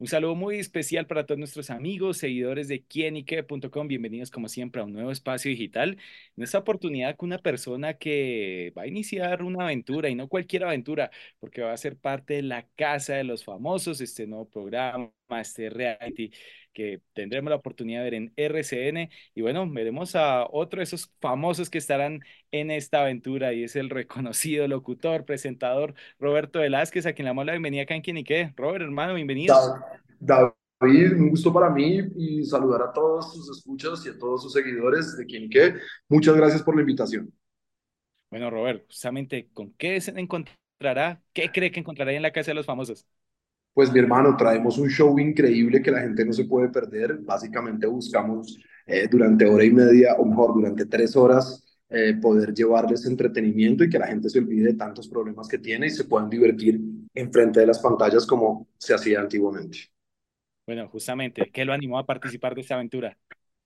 Un saludo muy especial para todos nuestros amigos, seguidores de quienique.com. Bienvenidos como siempre a un nuevo espacio digital. En esta oportunidad con una persona que va a iniciar una aventura y no cualquier aventura, porque va a ser parte de la Casa de los Famosos, este nuevo programa, este reality que tendremos la oportunidad de ver en RCN. Y bueno, veremos a otro de esos famosos que estarán en esta aventura y es el reconocido locutor, presentador Roberto Velázquez, a quien le damos la bienvenida acá en Quienique. Robert, hermano, bienvenido. David, un gusto para mí y saludar a todos sus escuchas y a todos sus seguidores de Quienique. Muchas gracias por la invitación. Bueno, Robert, justamente, ¿con qué se encontrará? ¿Qué cree que encontrará en la Casa de los Famosos? Pues mi hermano, traemos un show increíble que la gente no se puede perder. Básicamente buscamos eh, durante hora y media, o mejor, durante tres horas, eh, poder llevarles entretenimiento y que la gente se olvide de tantos problemas que tiene y se puedan divertir enfrente de las pantallas como se hacía antiguamente. Bueno, justamente, ¿qué lo animó a participar de esta aventura?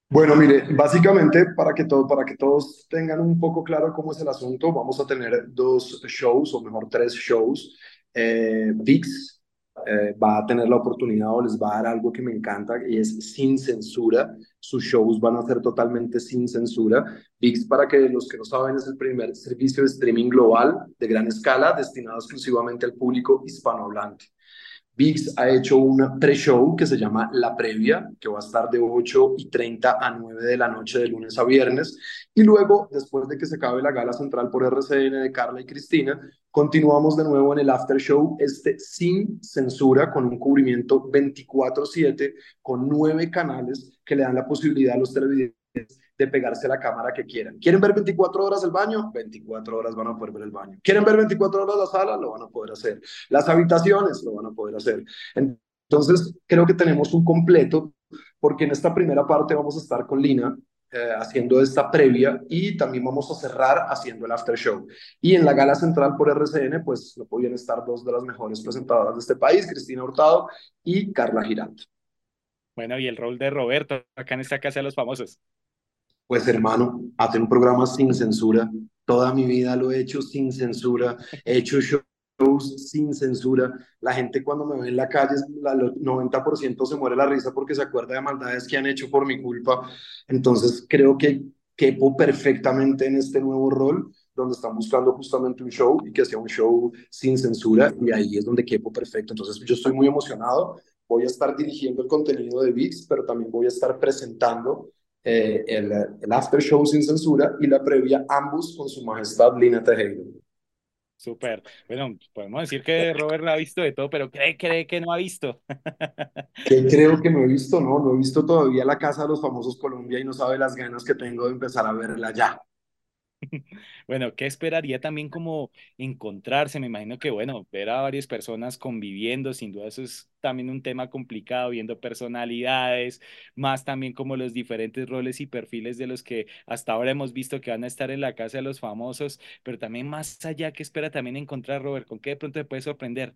Bueno, mire, básicamente para que, todo, para que todos tengan un poco claro cómo es el asunto, vamos a tener dos shows, o mejor tres shows. Eh, VIX, eh, va a tener la oportunidad o les va a dar algo que me encanta y es sin censura. Sus shows van a ser totalmente sin censura. VIX, para que los que no saben, es el primer servicio de streaming global de gran escala destinado exclusivamente al público hispanohablante. VIX ha hecho un pre-show que se llama La Previa, que va a estar de 8 y 30 a 9 de la noche de lunes a viernes. Y luego, después de que se acabe la gala central por RCN de Carla y Cristina, continuamos de nuevo en el after show, este sin censura, con un cubrimiento 24/7, con nueve canales que le dan la posibilidad a los televidentes de pegarse la cámara que quieran. ¿Quieren ver 24 horas el baño? 24 horas van a poder ver el baño. ¿Quieren ver 24 horas la sala? Lo van a poder hacer. Las habitaciones lo van a poder hacer. Entonces, creo que tenemos un completo, porque en esta primera parte vamos a estar con Lina, eh, haciendo esta previa y también vamos a cerrar haciendo el after show. Y en la gala central por RCN, pues no podían estar dos de las mejores presentadoras de este país, Cristina Hurtado y Carla Girante. Bueno, y el rol de Roberto acá en esta casa de los famosos. Pues hermano, hacer un programa sin censura. Toda mi vida lo he hecho sin censura. He hecho shows sin censura. La gente cuando me ve en la calle, el 90% se muere la risa porque se acuerda de maldades que han hecho por mi culpa. Entonces creo que quepo perfectamente en este nuevo rol donde están buscando justamente un show y que sea un show sin censura y ahí es donde quepo perfecto. Entonces yo estoy muy emocionado. Voy a estar dirigiendo el contenido de VIX, pero también voy a estar presentando eh, el, el, after show sin censura y la previa, ambos con su majestad Lina Tejero. Súper. Bueno, podemos decir que Robert ha visto de todo, pero cree, cree que no ha visto. ¿Qué creo que no he visto? No, no he visto todavía la Casa de los Famosos Colombia y no sabe las ganas que tengo de empezar a verla ya. Bueno, ¿qué esperaría también como encontrarse? Me imagino que, bueno, ver a varias personas conviviendo, sin duda eso es también un tema complicado, viendo personalidades, más también como los diferentes roles y perfiles de los que hasta ahora hemos visto que van a estar en la casa de los famosos, pero también más allá, ¿qué espera también encontrar, Robert? ¿Con qué de pronto te puede sorprender?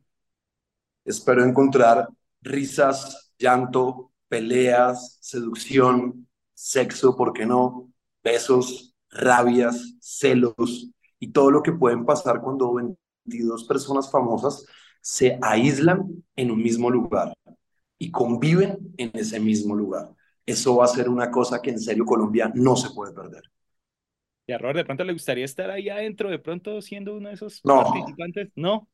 Espero encontrar risas, llanto, peleas, seducción, sexo, ¿por qué no? Besos, rabias, celos y todo lo que pueden pasar cuando 22 personas famosas se aíslan en un mismo lugar y conviven en ese mismo lugar. Eso va a ser una cosa que en serio Colombia no se puede perder. ¿Y a Robert de pronto le gustaría estar ahí adentro, de pronto siendo uno de esos no. participantes? No.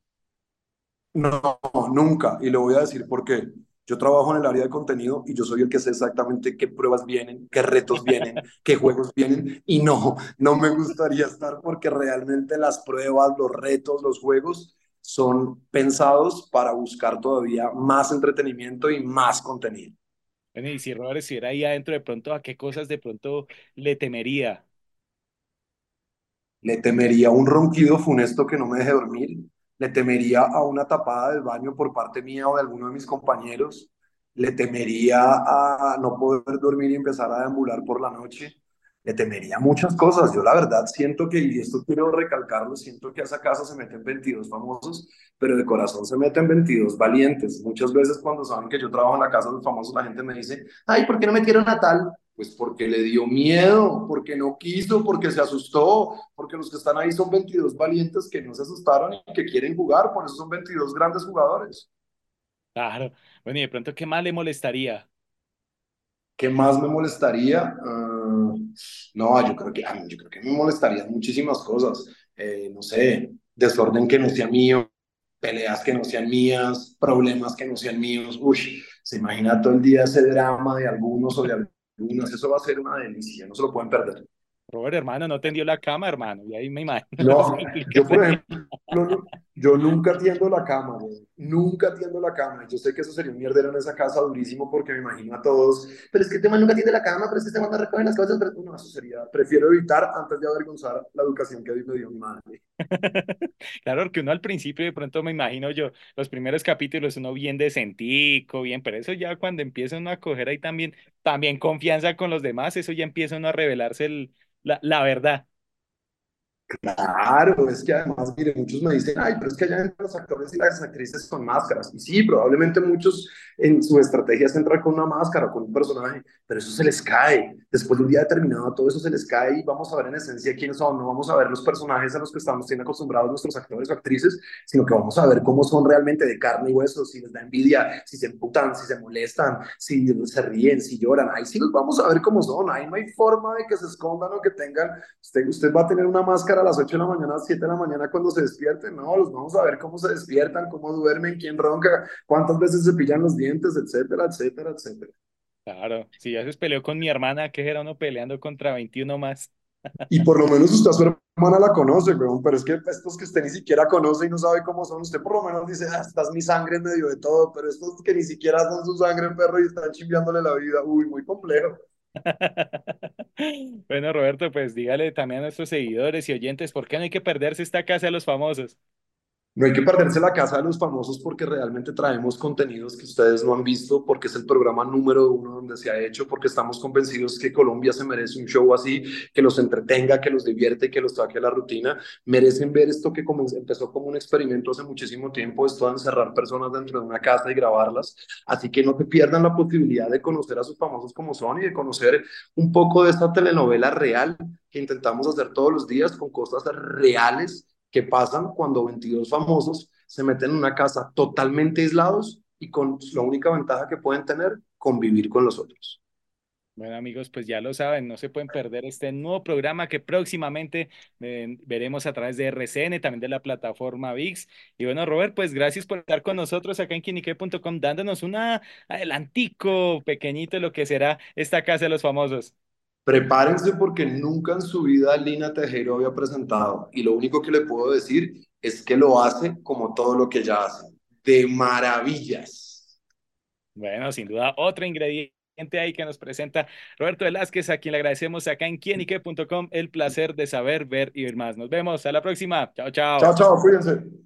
No, nunca. Y le voy a decir por qué. Yo trabajo en el área de contenido y yo soy el que sé exactamente qué pruebas vienen, qué retos vienen, qué juegos vienen y no, no me gustaría estar porque realmente las pruebas, los retos, los juegos son pensados para buscar todavía más entretenimiento y más contenido. Bueno, y si Robert estuviera ahí adentro, de pronto, ¿a qué cosas de pronto le temería? Le temería un ronquido funesto que no me deje dormir, le temería a una tapada del baño por parte mía o de alguno de mis compañeros, le temería a no poder dormir y empezar a deambular por la noche, le temería muchas cosas. Yo la verdad siento que, y esto quiero recalcarlo, siento que a esa casa se meten 22 famosos, pero de corazón se meten 22 valientes. Muchas veces cuando saben que yo trabajo en la casa de los famosos, la gente me dice, ay, ¿por qué no metieron a tal? Pues porque le dio miedo, porque no quiso, porque se asustó, porque los que están ahí son 22 valientes que no se asustaron y que quieren jugar, por eso son 22 grandes jugadores. Claro. Bueno, y de pronto, ¿qué más le molestaría? ¿Qué más me molestaría? Ah, no, yo creo que, ah, yo creo que me molestarían muchísimas cosas. Eh, no sé, desorden que no sea mío, peleas que no sean mías, problemas que no sean míos. Uy, se imagina todo el día ese drama de algunos o de Eso va a ser una delicia, no se lo pueden perder. Robert, hermano, no tendió la cama, hermano. Y ahí me imagino No, yo por complicaciones. ejemplo, no- yo nunca tiendo la cama, güey. Nunca tiendo la cama. Yo sé que eso sería un mierdero en esa casa durísimo porque me imagino a todos. Pero es que este man nunca tiende la cama, pero es que este man no recoge las cosas. Pero no, eso sería. Prefiero evitar antes de avergonzar la educación que me dio mi madre. Claro, porque uno al principio de pronto me imagino yo, los primeros capítulos uno bien decentico, bien, pero eso ya cuando empieza uno a coger ahí también, también confianza con los demás, eso ya empieza uno a revelarse el- la, la verdad. Claro, es que además, mire, muchos me dicen, ay, pero es que allá entran los actores y las actrices con máscaras. Y sí, probablemente muchos en su estrategia es entrar con una máscara, con un personaje, pero eso se les cae. Después de un día determinado, todo eso se les cae y vamos a ver en esencia quiénes son. No vamos a ver los personajes a los que estamos bien acostumbrados nuestros actores o actrices, sino que vamos a ver cómo son realmente de carne y hueso, si les da envidia, si se emputan, si se molestan, si se ríen, si lloran. Ahí sí los vamos a ver cómo son. Ahí no hay forma de que se escondan o que tengan Usted, usted va a tener una máscara a las 8 de la mañana, a las 7 de la mañana cuando se despierten. No, los vamos a ver cómo se despiertan, cómo duermen, quién ronca, cuántas veces se pillan los dientes, etcétera, etcétera, etcétera. Claro, si ya se peleó con mi hermana, que era uno peleando contra 21 más. Y por lo menos usted a su hermana la conoce, weón, pero es que estos que usted ni siquiera conoce y no sabe cómo son, usted por lo menos dice, ah, esta es mi sangre en medio de todo, pero estos que ni siquiera son su sangre, perro, y están chimbiándole la vida, uy, muy complejo. Bueno, Roberto, pues dígale también a nuestros seguidores y oyentes, ¿por qué no hay que perderse esta casa de los famosos? No hay que perderse la casa de los famosos porque realmente traemos contenidos que ustedes no han visto, porque es el programa número uno donde se ha hecho, porque estamos convencidos que Colombia se merece un show así, que los entretenga, que los divierte, que los saque a la rutina. Merecen ver esto que empezó como un experimento hace muchísimo tiempo, esto de encerrar personas dentro de una casa y grabarlas. Así que no te pierdan la posibilidad de conocer a sus famosos como son y de conocer un poco de esta telenovela real que intentamos hacer todos los días con cosas reales que pasan cuando 22 famosos se meten en una casa totalmente aislados y con la única ventaja que pueden tener, convivir con los otros. Bueno, amigos, pues ya lo saben, no se pueden perder este nuevo programa que próximamente eh, veremos a través de RCN, también de la plataforma VIX. Y bueno, Robert, pues gracias por estar con nosotros acá en quinique.com, dándonos una adelantico pequeñito de lo que será esta Casa de los Famosos. Prepárense porque nunca en su vida Lina Tejero había presentado y lo único que le puedo decir es que lo hace como todo lo que ella hace, de maravillas. Bueno, sin duda, otro ingrediente ahí que nos presenta Roberto Velázquez, a quien le agradecemos acá en quienique.com el placer de saber, ver y ver más. Nos vemos, a la próxima. Chao, Chao, chao. chao, cuídense.